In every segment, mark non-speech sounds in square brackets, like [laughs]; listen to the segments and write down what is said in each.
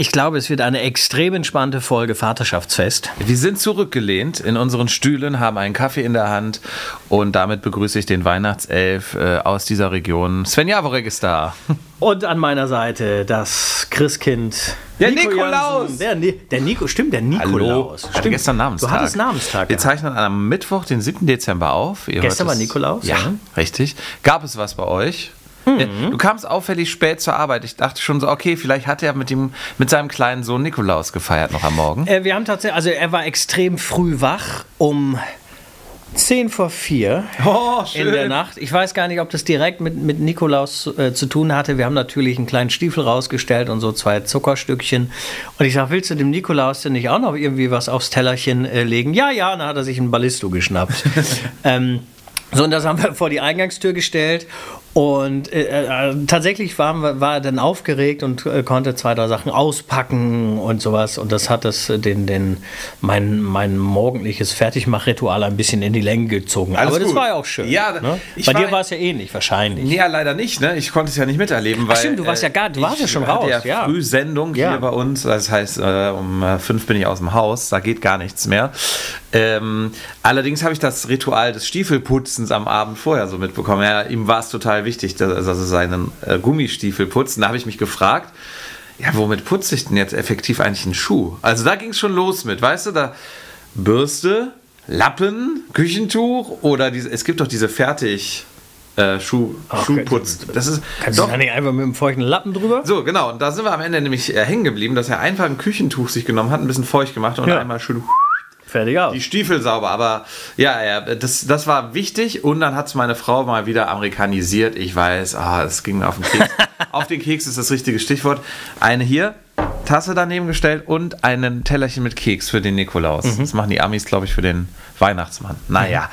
ich glaube, es wird eine extrem entspannte Folge Vaterschaftsfest. Wir sind zurückgelehnt in unseren Stühlen, haben einen Kaffee in der Hand und damit begrüße ich den Weihnachtself äh, aus dieser Region. Sven Jaworek ist da. [laughs] Und an meiner Seite das Christkind. Der Nico Nikolaus! Jansen. Der, Ni- der Nico, stimmt, der Nikolaus. Hatte Stimmt. gestern Namenstag. Du hattest Namenstag. Wir ja. zeichnen am Mittwoch, den 7. Dezember auf. Ihr Gestern war Nikolaus, Ja, ja. Richtig. Gab es was bei euch? Ja, Du kamst auffällig spät zur Arbeit. Ich dachte schon so, okay, vielleicht hat er mit, dem, mit seinem kleinen Sohn Nikolaus gefeiert noch am Morgen. Äh, wir haben tatsächlich, also er war extrem früh wach um 10 vor 4 Oh, in der Nacht. Ich weiß gar nicht, ob das direkt mit, mit Nikolaus äh, zu tun hatte. Wir haben natürlich einen kleinen Stiefel rausgestellt und so zwei Zuckerstückchen. Und ich sage, willst du dem Nikolaus denn nicht auch noch irgendwie was aufs Tellerchen äh, legen? Ja, ja, und dann hat er sich ein Ballisto geschnappt. [laughs] ähm, so, und das haben wir vor die Eingangstür gestellt. Und äh, äh, tatsächlich war, war er dann aufgeregt und äh, konnte zwei, drei Sachen auspacken und sowas. Und das hat das, äh, den, den, mein, mein morgendliches Fertigmachritual ein bisschen in die Länge gezogen. Alles Aber das gut. war ja auch schön. Ja, ne? Bei war- dir war es ja ähnlich, wahrscheinlich. Ja, leider nicht. Ne? Ich konnte es ja nicht miterleben, weil. stimmt, du warst ja gar- du warst ja schon raus, Ja, ja. Frühsendung Ja. hier bei uns. Das heißt, äh, um äh, fünf bin ich aus dem Haus. Da geht gar nichts mehr. Ähm, allerdings habe ich das Ritual des Stiefelputzens am Abend vorher so mitbekommen. Ja, ihm war es total wichtig, dass, dass er seinen äh, Gummistiefel putzt. Und da habe ich mich gefragt. Ja, womit putze ich denn jetzt effektiv eigentlich einen Schuh? Also da ging es schon los mit, weißt du, da Bürste, Lappen, Küchentuch oder diese, es gibt doch diese fertig äh, Schuh, Schuhputz. Das ist Kannst doch du da nicht einfach mit einem feuchten Lappen drüber? so, genau. Und da sind wir am Ende nämlich äh, hängen geblieben, dass er einfach ein Küchentuch sich genommen hat, ein bisschen feucht gemacht und Ja. einmal schön Fertig aus. die Stiefel sauber. Aber ja, ja das, das war wichtig. Und dann hat es meine Frau mal wieder amerikanisiert. Ich weiß, ah, es ging mir auf den Keks. [laughs] auf den Keks ist das richtige Stichwort. Eine hier, Tasse daneben gestellt und einen Tellerchen mit Keks für den Nikolaus. Mhm. Das machen die Amis, glaube ich, für den Weihnachtsmann. Naja.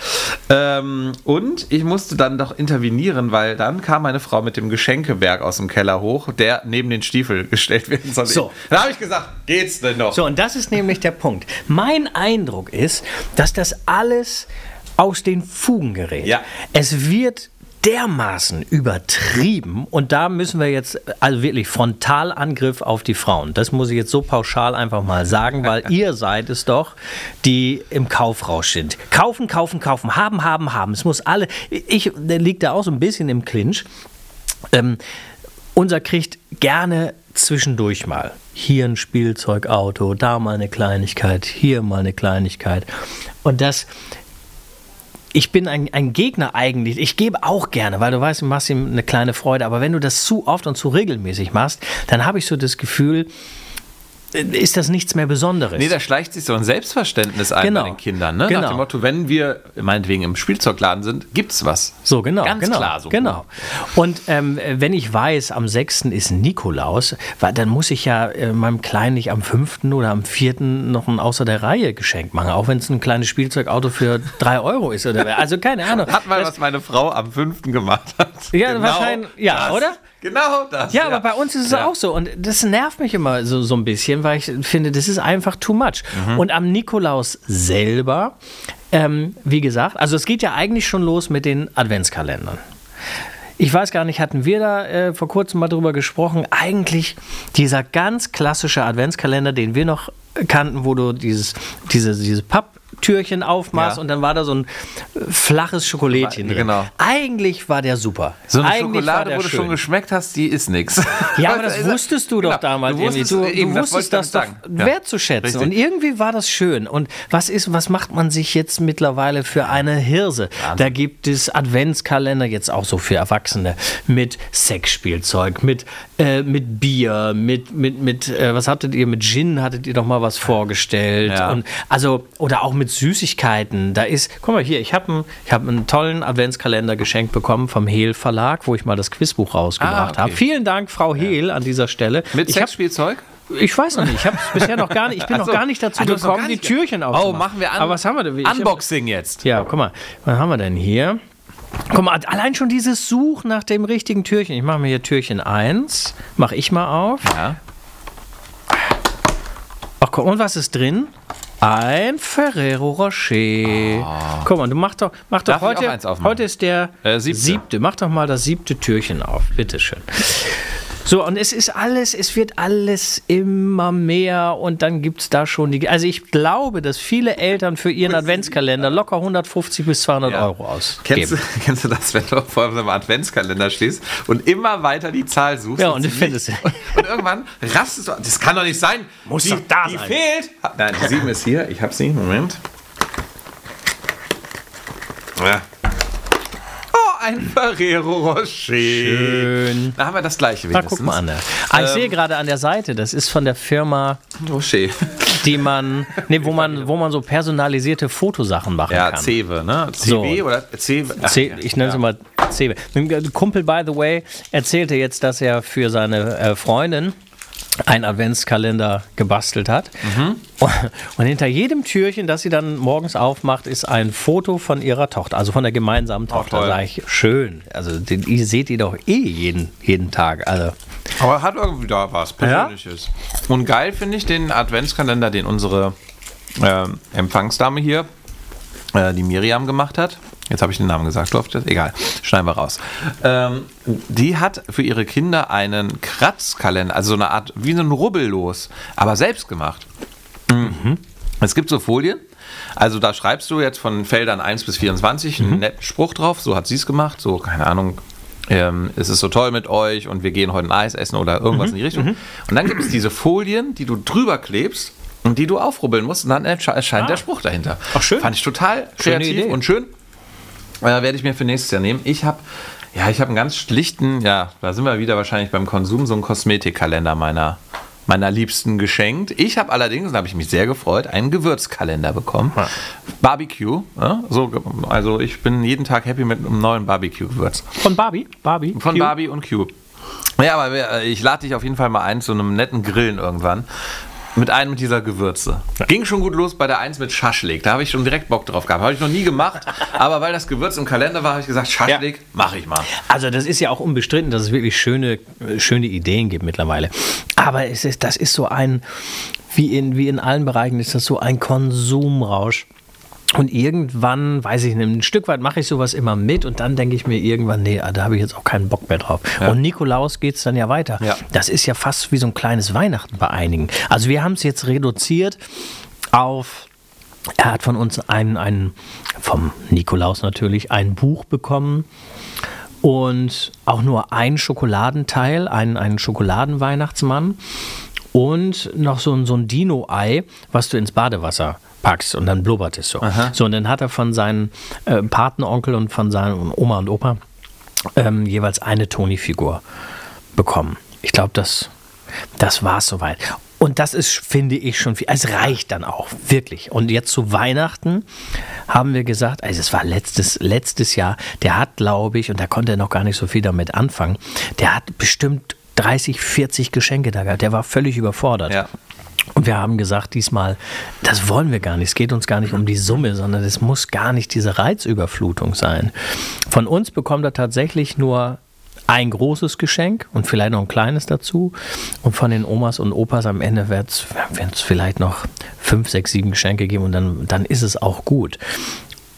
Ähm, und ich musste dann doch intervenieren, weil dann kam meine Frau mit dem Geschenkeberg aus dem Keller hoch, der neben den Stiefel gestellt werden soll. So. Da habe ich gesagt, geht's denn noch? So, und das ist nämlich der Punkt. Mein Eindruck ist, dass das alles aus den Fugen gerät. Ja. Es wird dermaßen übertrieben und da müssen wir jetzt also wirklich Frontalangriff auf die Frauen. Das muss ich jetzt so pauschal einfach mal sagen, weil [laughs] ihr seid es doch, die im Kaufrausch sind. Kaufen, kaufen, kaufen, haben, haben, haben. Es muss alle. Ich liege da auch so ein bisschen im Clinch. Ähm, unser kriegt gerne zwischendurch mal. Hier ein Spielzeugauto, da mal eine Kleinigkeit, hier mal eine Kleinigkeit. Und das, ich bin ein, ein Gegner eigentlich. Ich gebe auch gerne, weil du weißt, du machst ihm eine kleine Freude. Aber wenn du das zu oft und zu regelmäßig machst, dann habe ich so das Gefühl, ist das nichts mehr Besonderes. Nee, da schleicht sich so ein Selbstverständnis ein Genau. bei den Kindern. Ne? Genau. Nach dem Motto, wenn wir meinetwegen im Spielzeugladen sind, gibt's was. So, genau. Ganz genau, klar so. Genau. Und ähm, wenn ich weiß, am 6. ist Nikolaus, dann muss ich ja äh, meinem Kleinen nicht am 5. oder am 4. noch ein außer der Reihe Geschenk machen, auch wenn es ein kleines Spielzeugauto für [laughs] 3 Euro ist. Oder, also keine Ahnung. Hat mal, Das- was meine Frau am 5. gemacht hat. Ja, wahrscheinlich- ja, oder? Genau das. Ja, aber bei uns ist es Ja. auch so. Und das nervt mich immer so, so ein bisschen, weil ich finde, das ist einfach too much. Mhm. Und am Nikolaus selber, ähm, wie gesagt, also es geht ja eigentlich schon los mit den Adventskalendern. Ich weiß gar nicht, hatten wir da äh, vor kurzem mal drüber gesprochen? Eigentlich dieser ganz klassische Adventskalender, den wir noch kannten, wo du dieses, diese, diese Papptürchen aufmachst Ja. und dann war da so ein äh, flaches Schokolädchen drin. Genau. Eigentlich war der super. So eine Eigentlich Schokolade, wo du schön. schon geschmeckt hast, die ist nix. Ja, aber [laughs] das wusstest du doch Genau. damals Du irgendwie. wusstest, Du, eben, du das wusstest ich das doch. Ja. wertzuschätzen. Richtig. Und irgendwie war das schön. Und was ist, was macht man sich jetzt mittlerweile für eine Hirse? Da gibt es Adventskalender, jetzt auch so für Erwachsene, mit Sexspielzeug, mit, äh, mit Bier, mit, mit, mit äh, was hattet ihr, mit Gin hattet ihr doch mal was vorgestellt. Ja. Und also, oder auch mit Süßigkeiten. Da ist, guck mal hier, ich habe einen, hab einen tollen Adventskalender geschenkt bekommen vom Hehl Verlag, wo ich mal das Quizbuch rausgebracht Ah, okay. habe. Vielen Dank, Frau Hehl, an dieser Stelle. Mit ich Sexspielzeug? ich weiß noch nicht, ich habe es bisher noch gar nicht, ich bin so. noch gar nicht dazu noch gekommen, die Türchen Oh, aufzumachen. machen wir an. Aber was haben wir denn? Ich Unboxing jetzt. Ja, guck mal, was haben wir denn hier? Guck mal, allein schon dieses Such nach dem richtigen Türchen. Ich mache mir hier Türchen 1, mache ich mal auf. Ja. Ach komm, und was ist drin? Ein Ferrero Rocher. Guck mal, du mach doch, mach doch Darf auch heute. Heute ist der Äh, siebte. siebte. Mach doch mal das siebte Türchen auf. Bitteschön. So, und es ist alles, es wird alles immer mehr und dann gibt es da schon die. Also ich glaube, dass viele Eltern für ihren [laughs] Adventskalender locker 150 bis 200 Ja. Euro ausgeben. Kennst du, [laughs] kennst du das, wenn du vor einem Adventskalender stehst und immer weiter die Zahl suchst? Ja, und sie ich finde nicht- es- Und irgendwann rastest du. Das kann doch nicht sein. Muss die, doch da die sein. fehlt. Nein, die 7 ist hier. Ich hab sie. Moment. Ja. Ein Ferrero Rocher. Schön. Da haben wir das gleiche Na, wenigstens. guck mal an. Ah, ich Ähm, sehe gerade an der Seite, das ist von der Firma, Rocher. die man, nee, wo man, [laughs] wo man so personalisierte Fotosachen machen Ja, kann. Cewe, ne? CW So. oder CW? Ach, C, ich nenne es mal. Ein Kumpel, by the way, erzählte jetzt, dass er für seine äh, Freundin einen Adventskalender gebastelt hat. Mhm. Und, hinter jedem Türchen, das sie dann morgens aufmacht, ist ein Foto von ihrer Tochter, also von der gemeinsamen Tochter. Oh. Sag ich, schön. Also den, ihr seht ihr doch eh jeden, jeden Tag. Also, Aber hat irgendwie da was Persönliches. Und geil finde ich den Adventskalender, den unsere ähm, Empfangsdame hier, äh, die Miriam, gemacht hat. Jetzt habe ich den Namen gesagt, durfte Egal, schneiden wir raus. Ähm, die hat für ihre Kinder einen Kratzkalender, also so eine Art, wie so ein Rubbellos, aber selbst gemacht. Mhm. Es gibt so Folien. Also da schreibst du jetzt von Feldern 1 bis 24 einen netten Spruch drauf, so hat sie es gemacht, so keine Ahnung, ähm, es ist so toll mit euch und wir gehen heute ein Eis essen oder irgendwas in die Richtung. Und dann gibt es diese Folien, die du drüber klebst und die du aufrubbeln musst und dann ersche- erscheint der Spruch dahinter. Ach, schön. Fand ich total Schöne kreativ Idee. und schön. Äh, werde ich mir für nächstes Jahr nehmen. Ich habe ja, ich habe einen ganz schlichten, ja, da sind wir wieder wahrscheinlich beim Konsum, so einen Kosmetikkalender meiner, meiner Liebsten geschenkt. Ich habe allerdings, da habe ich mich sehr gefreut, einen Gewürzkalender bekommen. Barbecue, ja, so, also ich bin jeden Tag happy mit einem neuen Barbecue-Gewürz. von Barbie? Barbie? Von Cute. Barbie und Cube. Ja, aber wir- ich lade dich auf jeden Fall mal ein zu einem netten Grillen irgendwann. Mit einem dieser Gewürze. Ging schon gut los bei der Eins mit Schaschlik. Da habe ich schon direkt Bock drauf gehabt. Habe ich noch nie gemacht. [laughs] aber weil das Gewürz im Kalender war, habe ich gesagt, Schaschlik, mache ich mal. Also das ist ja auch unbestritten, dass es wirklich schöne, äh, schöne Ideen gibt mittlerweile. Aber es ist, das ist so ein, wie in, wie in allen Bereichen ist das so ein Konsumrausch. Und irgendwann, weiß ich nicht, ein Stück weit mache ich sowas immer mit und dann denke ich mir irgendwann, nee, da habe ich jetzt auch keinen Bock mehr drauf. Und Nikolaus geht es dann ja weiter. Ja. Das ist ja fast wie so ein kleines Weihnachten bei einigen. Also wir haben es jetzt reduziert auf er hat von uns einen, einen, vom Nikolaus natürlich, ein Buch bekommen und auch nur ein Schokoladenteil, einen, einen Schokoladenweihnachtsmann und noch so ein, so ein Dino-Ei, was du ins Badewasser packst und dann blubbert es so. So, und dann hat er von seinen äh, Patenonkel und von seinen Oma und Opa ähm, jeweils eine Toni-Figur bekommen. Ich glaube, das, das war es soweit. Und das ist, finde ich, schon viel. Es reicht dann auch, wirklich. Und jetzt zu Weihnachten haben wir gesagt, also es war letztes, letztes Jahr, der hat, glaube ich, und da konnte er noch gar nicht so viel damit anfangen, der hat bestimmt 30, 40 Geschenke da gehabt. Der war völlig überfordert. Ja. Und wir haben gesagt, diesmal, das wollen wir gar nicht. Es geht uns gar nicht um die Summe, sondern es muss gar nicht diese Reizüberflutung sein. Von uns bekommt er tatsächlich nur ein großes Geschenk und vielleicht noch ein kleines dazu. Und von den Omas und Opas am Ende wird es vielleicht noch fünf, sechs, sieben Geschenke geben und dann, dann ist es auch gut.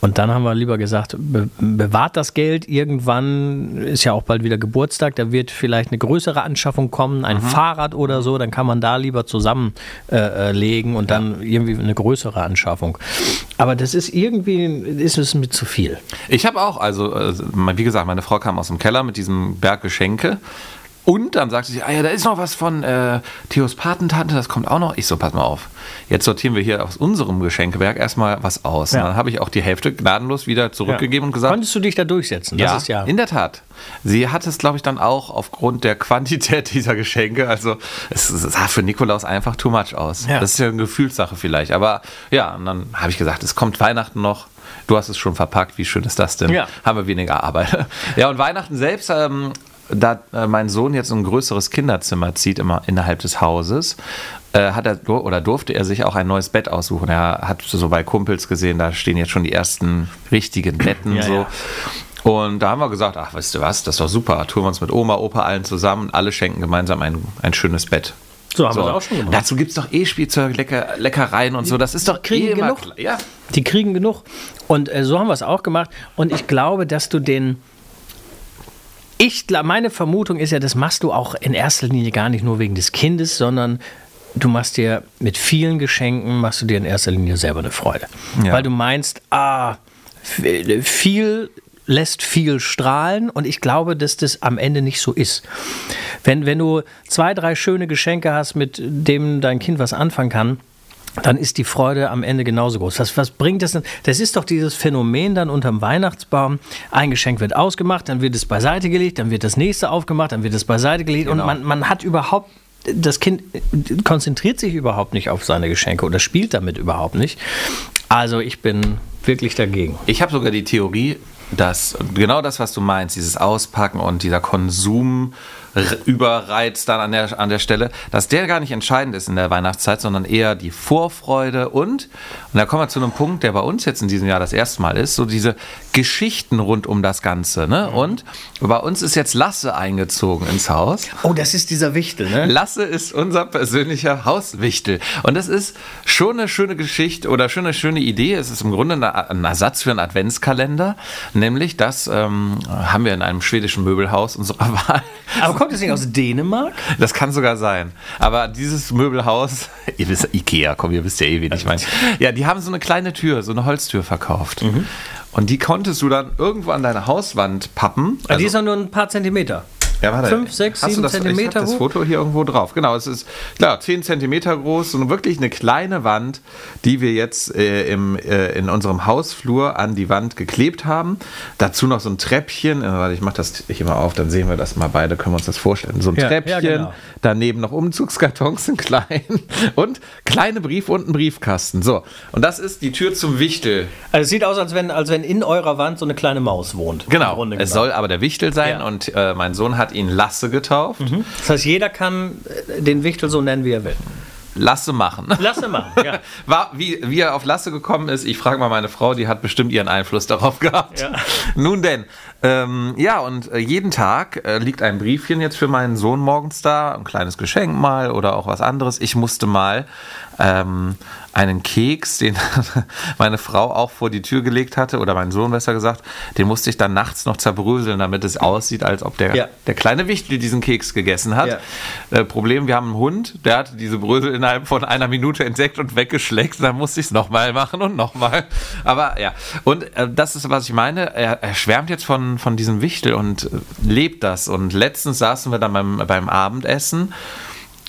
Und dann haben wir lieber gesagt, be bewahrt das Geld. Irgendwann ist ja auch bald wieder Geburtstag. Da wird vielleicht eine größere Anschaffung kommen, ein Fahrrad oder so. Dann kann man da lieber zusammenlegen äh, legen und dann irgendwie eine größere Anschaffung. Aber das ist irgendwie, ist es mit zu viel. Ich habe auch, also, äh, wie gesagt, meine Frau kam aus dem Keller mit diesem Berg Geschenke. Und dann sagte sie, ah ja, da ist noch was von äh, Theos Patentante, das kommt auch noch. Ich so, pass mal auf. Jetzt sortieren wir hier aus unserem Geschenkeberg erstmal was aus. Ja. Dann habe ich auch die Hälfte gnadenlos wieder zurückgegeben und gesagt, Konntest du dich da durchsetzen? Das ja, ist ja. in der Tat. Sie hat es, glaube ich, dann auch aufgrund der Quantität [laughs] dieser Geschenke. Also es sah für Nikolaus einfach too much aus. Ja. Das ist ja eine Gefühlssache vielleicht. Aber ja, und dann habe ich gesagt, es kommt Weihnachten noch. Du hast es schon verpackt. Wie schön ist das denn? Ja. Haben wir weniger Arbeit. [laughs] Ja, und Weihnachten selbst. Ähm, da äh, mein Sohn jetzt ein größeres Kinderzimmer zieht immer innerhalb des Hauses, äh, hat er oder durfte er sich auch ein neues Bett aussuchen. Er hat so bei Kumpels gesehen, da stehen jetzt schon die ersten richtigen Betten [clears throat] Ja, so. ja. Und da haben wir gesagt, ach, weißt du was, das ist doch super. Tun wir uns mit Oma, Opa allen zusammen, alle schenken gemeinsam ein, ein schönes Bett. So haben wir es auch schon gemacht. Dazu gibt es doch eh Spielzeug, Lecker, Leckereien und so. Das ist doch kriegen eh immer genug. klar. Ja. Die kriegen genug. Und äh, so haben wir es auch gemacht. Und ich glaube, dass du den. Ich, meine Vermutung ist ja, das machst du auch in erster Linie gar nicht nur wegen des Kindes, sondern du machst dir mit vielen Geschenken, machst du dir in erster Linie selber eine Freude. Ja. Weil du meinst, ah, viel lässt viel strahlen und ich glaube, dass das am Ende nicht so ist. Wenn, wenn du zwei, drei schöne Geschenke hast, mit dem dein Kind was anfangen kann, dann ist die Freude am Ende genauso groß. Was, was bringt das denn? Das ist doch dieses Phänomen dann unterm Weihnachtsbaum. Ein Geschenk wird ausgemacht, dann wird es beiseite gelegt, dann wird das nächste aufgemacht, dann wird es beiseite gelegt Genau. und man, man hat überhaupt, das Kind konzentriert sich überhaupt nicht auf seine Geschenke oder spielt damit überhaupt nicht. Also ich bin wirklich dagegen. Ich habe sogar die Theorie, dass genau das, was du meinst, dieses Auspacken und dieser Konsum. Überreiz dann an der, an der Stelle, dass der gar nicht entscheidend ist in der Weihnachtszeit, sondern eher die Vorfreude und, und da kommen wir zu einem Punkt, der bei uns jetzt in diesem Jahr das erste Mal ist, so diese Geschichten rund um das Ganze. Ne? Und bei uns ist jetzt Lasse eingezogen ins Haus. Oh, das ist dieser Wichtel, ne? Lasse ist unser persönlicher Hauswichtel. Und das ist schon eine schöne Geschichte oder schon eine schöne Idee. Es ist im Grunde ein Ersatz für einen Adventskalender. Nämlich, das ähm, haben wir in einem schwedischen Möbelhaus unserer [laughs] Wahl. Aber kommt das nicht aus Dänemark? Das kann sogar sein. Aber dieses Möbelhaus, [laughs] ihr wisst, Ikea, komm, ihr wisst ja eh, wen ich meine. Ja, die haben so eine kleine Tür, so eine Holztür verkauft. Und die konntest du dann irgendwo an deine Hauswand pappen. die ist doch nur ein paar Zentimeter. Ja, warte. Fünf, sechs, Hast du sieben das, Zentimeter Ich hab das hoch? Foto hier irgendwo drauf. Genau, es ist klar 10 Zentimeter groß und wirklich eine kleine Wand, die wir jetzt äh, im, äh, in unserem Hausflur an die Wand geklebt haben. Dazu noch so ein Treppchen. Äh, warte, ich mache das hier mal auf, dann sehen wir das mal beide, können wir uns das vorstellen. So ein Ja, ja, Treppchen, genau. daneben noch Umzugskartons [laughs] in klein und kleine Brief und ein Briefkasten. So, und das ist die Tür zum Wichtel. Also es sieht aus, als wenn, als wenn in eurer Wand so eine kleine Maus wohnt. Genau, es soll aber der Wichtel sein Ja. und äh, mein Sohn hat ihn Lasse getauft. Das heißt, jeder kann äh, den Wichtel so nennen, wie er will. Lasse machen. Lass ihn machen. Ja. [laughs] War, wie, wie er auf Lasse gekommen ist, ich frage mal meine Frau, die hat bestimmt ihren Einfluss darauf gehabt. Ja. Nun denn, ähm, ja, und äh, jeden Tag äh, liegt ein Briefchen jetzt für meinen Sohn morgens da, ein kleines Geschenk mal oder auch was anderes. Ich musste mal ähm, einen Keks, den [laughs] meine Frau auch vor die Tür gelegt hatte, oder mein Sohn besser gesagt, den musste ich dann nachts noch zerbröseln, damit es aussieht, als ob der, Ja. der kleine Wichtel diesen Keks gegessen hat. Ja. Äh, Problem, wir haben einen Hund, der hat diese Brösel innerhalb von einer Minute entdeckt und weggeschleckt. Dann musste ich es nochmal machen und nochmal. Aber ja, und äh, das ist, was ich meine. Er, er schwärmt jetzt von, von diesem Wichtel und äh, lebt das. Und letztens saßen wir dann beim, beim Abendessen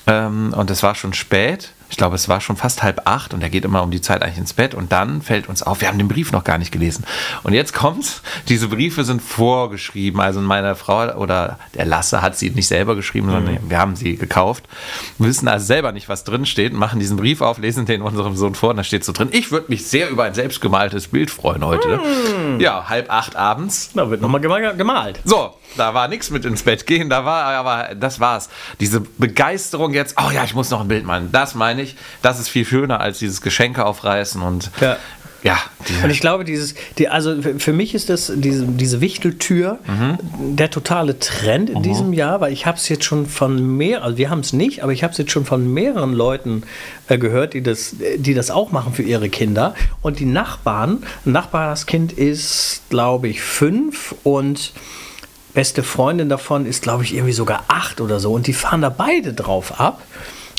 ähm, und es war schon spät. Ich glaube, es war schon fast halb acht und er geht immer um die Zeit eigentlich ins Bett und dann fällt uns auf, wir haben den Brief noch gar nicht gelesen. Und jetzt kommt's, diese Briefe sind vorgeschrieben. Also meine Frau oder der Lasse hat sie nicht selber geschrieben, sondern wir haben sie gekauft. Wir wissen also selber nicht, was drin steht, machen diesen Brief auf, lesen den unserem Sohn vor und da steht so drin, ich würde mich sehr über ein selbstgemaltes Bild freuen heute. Ja, halb acht abends. Da wird nochmal gemalt. So, da war nichts mit ins Bett gehen, da war aber, das war's. Diese Begeisterung jetzt, oh ja, ich muss noch ein Bild malen, das meine ich, das ist viel schöner als dieses Geschenke aufreißen und Ja. ja, Und ich glaube, dieses, die, also für- mich ist das diese, diese Wichteltür der totale Trend in diesem Jahr, weil ich habe es jetzt schon von mehr, also wir haben es nicht, aber ich habe es jetzt schon von mehreren Leuten äh, gehört, die das, die das auch machen für ihre Kinder. Und die Nachbarn, ein Nachbarskind ist, glaube ich, fünf und beste Freundin davon ist, glaube ich, irgendwie sogar acht oder so. Und die fahren da beide drauf ab.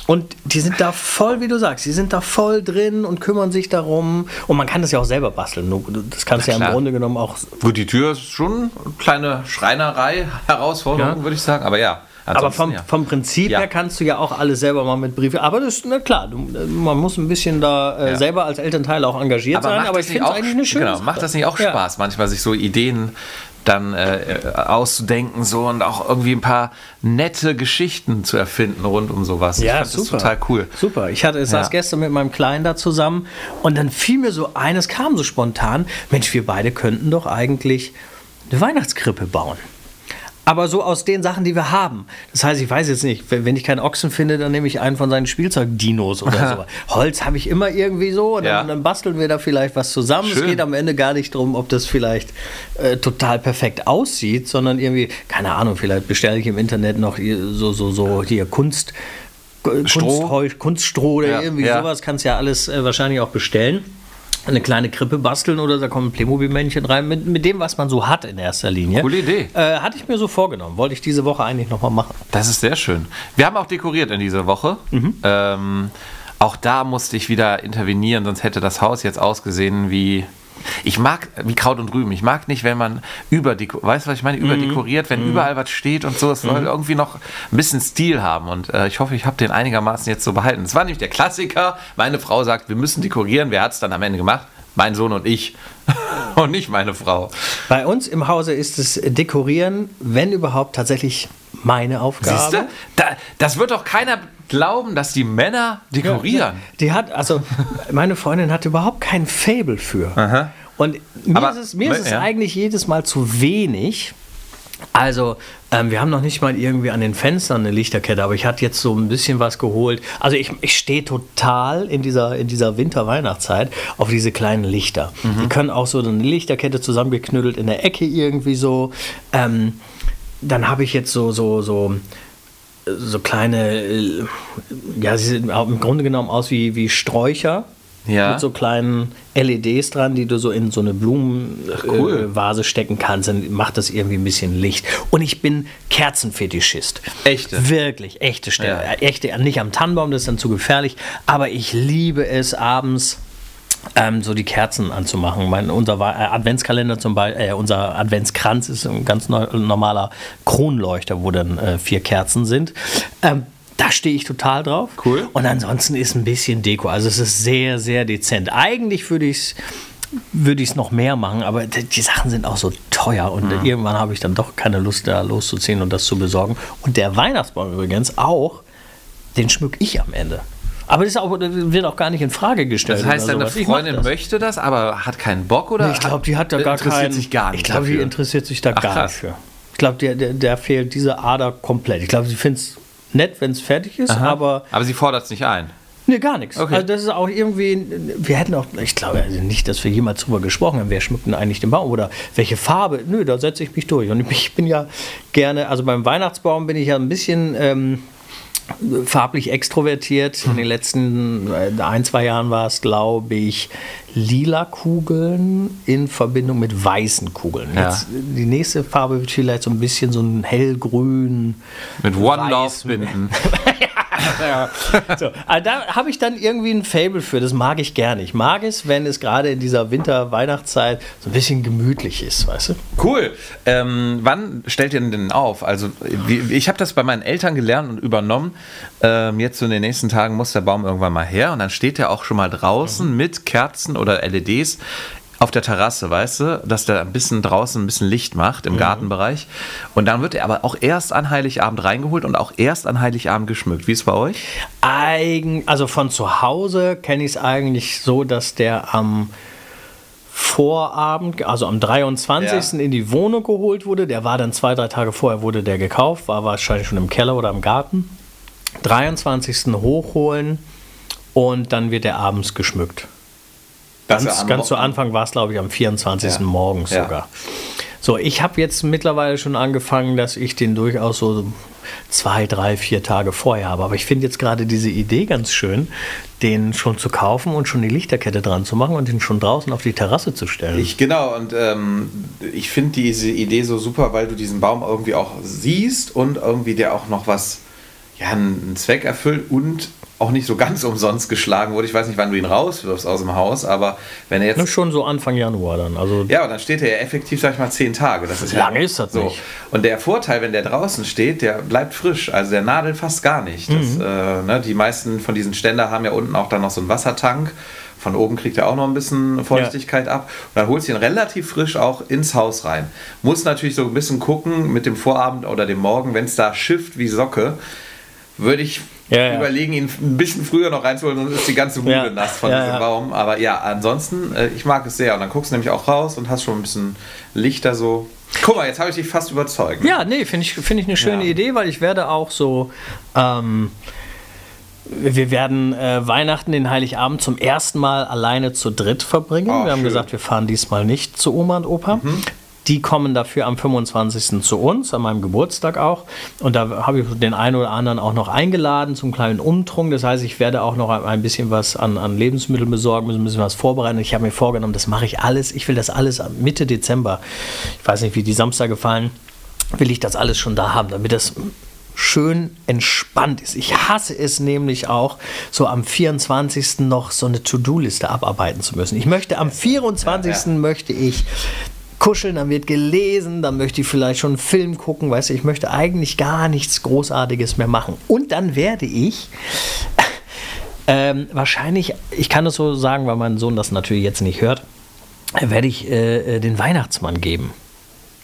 Und die sind da voll, wie du sagst, die sind da voll drin und kümmern sich darum. Und man kann das ja auch selber basteln. Das kannst du ja im. Grunde genommen auch. gut, die Tür ist schon eine kleine Schreinerei, Herausforderung, Ja. würde ich sagen, aber ja. Aber vom, ja. vom Prinzip Ja. her kannst du ja auch alles selber mal mit Briefe. Aber das ist, na klar, du, man muss ein bisschen da äh, selber als Elternteil auch engagiert sein. macht Aber ich finde es eigentlich eine schöne genau, Sache. Macht das nicht auch. Spaß, manchmal sich so Ideen dann äh, äh, auszudenken so und auch irgendwie ein paar nette Geschichten zu erfinden rund um sowas. ich Ja, fand super. Das total cool. Super. Ich hatte, saß Ja. gestern mit meinem Kleinen da zusammen und dann fiel mir so eines, kam so spontan, Mensch, wir beide könnten doch eigentlich eine Weihnachtskrippe bauen. Aber so aus den Sachen, die wir haben. Das heißt, ich weiß jetzt nicht, wenn ich keinen Ochsen finde, dann nehme ich einen von seinen Spielzeugdinos oder [laughs] so. Holz habe ich immer irgendwie so und Ja. dann, dann basteln wir da vielleicht was zusammen. Es Schön. geht am Ende gar nicht darum, ob das vielleicht äh, total perfekt aussieht, sondern irgendwie, keine Ahnung, vielleicht bestelle ich im Internet noch so, so, so hier Kunst. Kunstheu, Kunststroh oder Ja, irgendwie ja. sowas kannst ja alles äh, wahrscheinlich auch bestellen. Eine kleine Krippe basteln oder da kommen Playmobil-Männchen rein, mit, mit dem, was man so hat in erster Linie. Coole Idee. Äh, hatte ich mir so vorgenommen. Wollte ich diese Woche eigentlich nochmal machen. Das ist sehr schön. Wir haben auch dekoriert in dieser Woche. Ähm, auch da musste ich wieder intervenieren, sonst hätte das Haus jetzt ausgesehen wie. Ich mag wie Kraut und Rüben. Ich mag nicht, wenn man überdekoriert, weißt du, was ich meine? Überdekoriert, wenn überall was steht und so. Es soll irgendwie noch ein bisschen Stil haben. Und äh, ich hoffe, ich habe den einigermaßen jetzt so behalten. Es war nämlich der Klassiker. Meine Frau sagt, wir müssen dekorieren. Wer hat es dann am Ende gemacht? Mein Sohn und ich. [laughs] und nicht meine Frau. Bei uns im Hause ist es Dekorieren, wenn überhaupt, tatsächlich meine Aufgabe. Siehst du? Da, das wird doch keiner glauben, dass die Männer dekorieren. Die hat, also meine Freundin hat überhaupt kein Fable für. Und mir Aber- ist es, mir ist es ja. eigentlich jedes Mal zu wenig. Also, ähm, wir haben noch nicht mal irgendwie an den Fenstern eine Lichterkette, aber ich hatte jetzt so ein bisschen was geholt. Also, ich, ich stehe total in dieser, in dieser Winter-Weihnachtszeit auf diese kleinen Lichter. Die können auch so eine Lichterkette zusammengeknüttelt in der Ecke irgendwie so. Ähm, dann habe ich jetzt so, so, so so kleine, äh, ja, sie sehen im Grunde genommen aus wie, wie Sträucher. Ja. Mit so kleinen LEDs dran, die du so in so eine Blumenvase cool. äh, stecken kannst. Dann macht das irgendwie ein bisschen Licht. Und ich bin Kerzenfetischist. Echte? Wirklich, echte Stelle. Ja. Echte, nicht am Tannenbaum, das ist dann zu gefährlich. Aber ich liebe es abends. Ähm, so die Kerzen anzumachen. Mein, unser äh, Adventskalender zum Beispiel, äh, unser Adventskranz ist ein ganz normaler Kronleuchter, wo dann äh, vier Kerzen sind. Ähm, da stehe ich total drauf. Cool. Und ansonsten ist ein bisschen Deko. Also es ist sehr, sehr dezent. Eigentlich würde ich es würde ich es noch mehr machen, aber die Sachen sind auch so teuer und Mhm. irgendwann habe ich dann doch keine Lust, da loszuziehen und das zu besorgen. Und der Weihnachtsbaum übrigens auch, den schmück ich am Ende. Aber das, auch, das wird auch gar nicht in Frage gestellt. Das heißt, deine Freundin das. möchte das, aber hat keinen Bock oder? Ich glaube, die hat da gar interessiert keinen. sich gar nicht. Ich glaube, die interessiert sich da Ach, gar krass. nicht für. Ich glaube, der, der, der fehlt diese Ader komplett. Ich glaube, sie findet es nett, wenn es fertig ist, Aha. aber aber sie fordert es nicht ein. Nee, gar nichts. Okay. Also das ist auch irgendwie, wir hätten auch, ich glaube also nicht, dass wir jemals drüber gesprochen haben, wer schmückt denn eigentlich den Baum oder welche Farbe. Nö, da setze ich mich durch. Und ich bin ja gerne, also beim Weihnachtsbaum bin ich ja ein bisschen ähm, farblich extrovertiert. In den letzten äh, ein, zwei Jahren war es, glaube ich, lila Kugeln in Verbindung mit weißen Kugeln. Ja. Jetzt, die nächste Farbe wird vielleicht so ein bisschen so ein hellgrün. Mit One. Love binden. [laughs] [laughs] So, also da habe ich dann irgendwie ein Fable für. Das mag ich gerne. Ich mag es, wenn es gerade in dieser Winter-Weihnachtszeit so ein bisschen gemütlich ist, weißt du? Cool. Ähm, wann stellt ihr denn auf? Also, ich habe das bei meinen Eltern gelernt und übernommen. Ähm, jetzt so in den nächsten Tagen muss der Baum irgendwann mal her und dann steht er auch schon mal draußen mit Kerzen oder LEDs auf der Terrasse, weißt du, dass der ein bisschen draußen ein bisschen Licht macht im Gartenbereich. Und dann wird er aber auch erst an Heiligabend reingeholt und auch erst an Heiligabend geschmückt. Wie ist es bei euch? Eigen, also von zu Hause kenne ich es eigentlich so, dass der am Vorabend, also am 23. Ja. in die Wohnung geholt wurde. Der war dann zwei, drei Tage vorher wurde der gekauft, war wahrscheinlich schon im Keller oder im Garten. 23. hochholen und dann wird er abends geschmückt. Ganz, ganz zu Anfang war es, glaube ich, am 24. Ja. morgens Ja. sogar. So, ich habe jetzt mittlerweile schon angefangen, dass ich den durchaus so zwei, drei, vier Tage vorher habe. Aber ich finde jetzt gerade diese Idee ganz schön, den schon zu kaufen und schon die Lichterkette dran zu machen und den schon draußen auf die Terrasse zu stellen. Ich, genau, und ähm, ich finde diese Idee so super, weil du diesen Baum irgendwie auch siehst und irgendwie der auch noch was, ja, einen Zweck erfüllt und auch nicht so ganz [laughs] umsonst geschlagen wurde. Ich weiß nicht, wann du ihn rauswirfst aus dem Haus, aber wenn er jetzt. Schon so Anfang Januar dann. Also Ja, und dann steht er ja effektiv, sag ich mal, zehn Tage. Das ist Lange ja ist das so. nicht. Und der Vorteil, wenn der draußen steht, der bleibt frisch. Also der nadelt fast gar nicht. Das, Mhm. äh, ne, die meisten von diesen Ständer haben ja unten auch dann noch so einen Wassertank. Von oben kriegt er auch noch ein bisschen Feuchtigkeit ab. Und dann holst du ihn relativ frisch auch ins Haus rein. Muss natürlich so ein bisschen gucken mit dem Vorabend oder dem Morgen, wenn es da schifft wie Socke, würde ich Ja, überlegen, ihn ein bisschen früher noch reinzuholen, sonst ist die ganze Bude nass von diesem. Baum. Aber ja, ansonsten, äh, ich mag es sehr. Und dann guckst du nämlich auch raus und hast schon ein bisschen Lichter so. Guck mal, jetzt habe ich dich fast überzeugt. Ja, nee, finde ich, find ich eine schöne. Idee, weil ich werde auch so. Ähm, wir werden äh, Weihnachten, den Heiligabend zum ersten Mal alleine zu dritt verbringen. Oh, wir haben schön. gesagt, wir fahren diesmal nicht zu Oma und Opa. Die kommen dafür am 25. zu uns, an meinem Geburtstag auch. Und da habe ich den einen oder anderen auch noch eingeladen zum kleinen Umtrunk. Das heißt, ich werde auch noch ein bisschen was an, an Lebensmitteln besorgen, ein bisschen was vorbereiten. Ich habe mir vorgenommen, das mache ich alles. Ich will das alles Mitte Dezember. Ich weiß nicht, wie die Samstage fallen will ich das alles schon da haben, damit das schön entspannt ist. Ich hasse es nämlich auch, so am 24. noch so eine To-Do-Liste abarbeiten zu müssen. Ich möchte am 24. Ja, ja. möchte ich kuscheln, dann wird gelesen, dann möchte ich vielleicht schon einen Film gucken, weißt du, ich möchte eigentlich gar nichts Großartiges mehr machen. Und dann werde ich [laughs] ähm, wahrscheinlich, ich kann es so sagen, weil mein Sohn das natürlich jetzt nicht hört, werde ich äh, äh den Weihnachtsmann geben.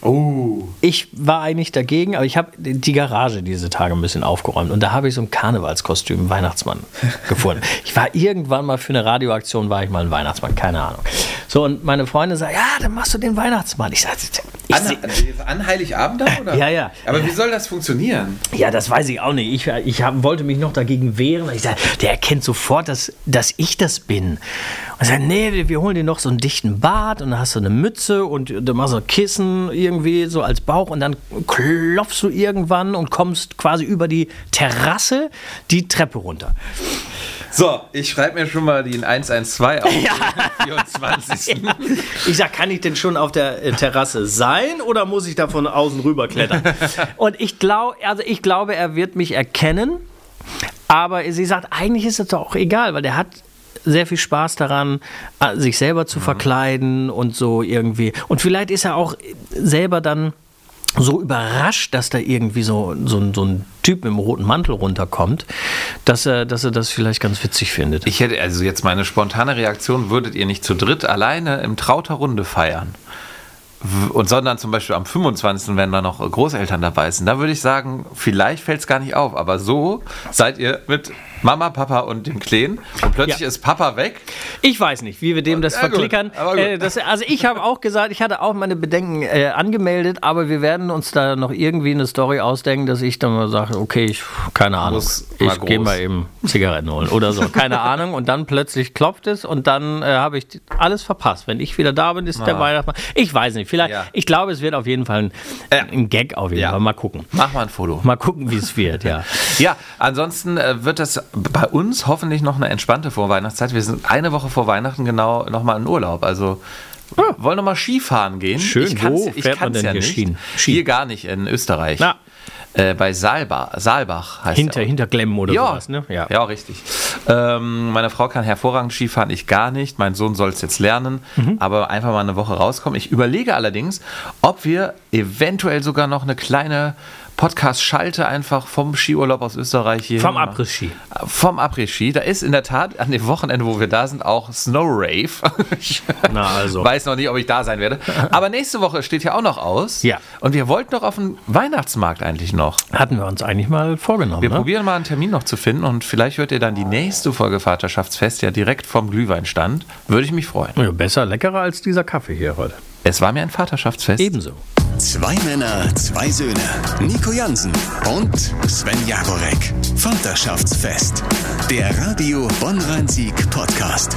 Oh. Ich war eigentlich dagegen, aber ich habe die Garage diese Tage ein bisschen aufgeräumt und da habe ich so ein Karnevalskostüm Weihnachtsmann [laughs] gefunden. Ich war irgendwann mal für eine Radioaktion, war ich mal ein Weihnachtsmann, keine Ahnung. So, und meine Freunde sagen, ja, dann machst du den Weihnachtsmann. Ich sage, an, an Heiligabend dann, oder? [laughs] Ja, ja. Aber wie soll das funktionieren? Ja, das weiß ich auch nicht. Ich, ich hab, wollte mich noch dagegen wehren. Ich sage, der erkennt sofort, dass, dass ich das bin. Und ich sage, nee, wir holen dir noch so einen dichten Bart und dann hast du eine Mütze und dann machst du ein Kissen irgendwie so als Bauch und dann klopfst du irgendwann und kommst quasi über die Terrasse die Treppe runter. So, ich schreibe mir schon mal die in 112 auf ja. [laughs] 24. Ja. Ich sag, kann ich denn schon auf der äh, Terrasse sein oder muss ich da von außen rüber klettern? [laughs] Und ich glaube, also ich glaube, er wird mich erkennen. Aber sie sagt, eigentlich ist es doch auch egal, weil der hat sehr viel Spaß daran, äh, sich selber zu mhm. verkleiden und so irgendwie. Und vielleicht ist er auch selber dann so überrascht, dass da irgendwie so, so, so ein Typ im roten Mantel runterkommt, dass er, dass er das vielleicht ganz witzig findet. Ich hätte also jetzt meine spontane Reaktion, würdet ihr nicht zu dritt alleine im Trauter Runde feiern? und sondern zum Beispiel am 25. wenn da noch Großeltern dabei sind, da würde ich sagen, vielleicht fällt es gar nicht auf, aber so seid ihr mit Mama, Papa und dem Kleen und plötzlich ja. ist Papa weg. Ich weiß nicht, wie wir dem das ja, verklickern. Äh, das, also ich habe auch gesagt, ich hatte auch meine Bedenken äh, angemeldet, aber wir werden uns da noch irgendwie eine Story ausdenken, dass ich dann mal sage, okay, ich, keine Ahnung, ich gehe mal eben Zigaretten holen oder so, keine [laughs] Ahnung. Und dann plötzlich klopft es und dann äh, habe ich alles verpasst. Wenn ich wieder da bin, ist ah. der Weihnachtsmann. Ich weiß nicht, vielleicht, ja. ich glaube, es wird auf jeden Fall ein, ein Gag auf jeden Fall. Mal gucken. Mach mal ein Foto. Mal gucken, wie es wird, ja. ja, ansonsten äh, wird das bei uns hoffentlich noch eine entspannte Vorweihnachtszeit. Wir sind eine Woche vor Weihnachten genau nochmal in Urlaub. Also ah. wollen noch mal Skifahren gehen. Schön, ich wo fährt man denn ja hier Ski? Hier gar nicht, in Österreich. Na. Äh, bei Saalbach, Saalbach heißt Hinter, hinter Glemmen oder ja, sowas, ne? Ja, ja richtig. Ähm, meine Frau kann hervorragend Skifahren, ich gar nicht. Mein Sohn soll es jetzt lernen, mhm. aber einfach mal eine Woche rauskommen. Ich überlege allerdings, ob wir eventuell sogar noch eine kleine Podcast schalte einfach vom Skiurlaub aus Österreich hier. Vom Après-Ski. Vom Après-Ski. Da ist in der Tat an dem Wochenende, wo wir da sind, auch Snow Rave. [laughs] ich Na also. weiß noch nicht, ob ich da sein werde. Aber nächste Woche steht ja auch noch aus. Ja. Und wir wollten doch auf den Weihnachtsmarkt eigentlich noch. Hatten wir uns eigentlich mal vorgenommen. Wir ne? probieren mal einen Termin noch zu finden und vielleicht hört ihr dann die nächste Folge Vaterschaftsfest ja direkt vom Glühweinstand. Würde ich mich freuen. Ja, besser, leckerer als dieser Kaffee hier heute. Es war mir ein Vaterschaftsfest. Ebenso. Zwei Männer, zwei Söhne. Nico Jansen und Sven Jagorek. Vaterschaftsfest. Der Radio Bonn-Rhein-Sieg Podcast.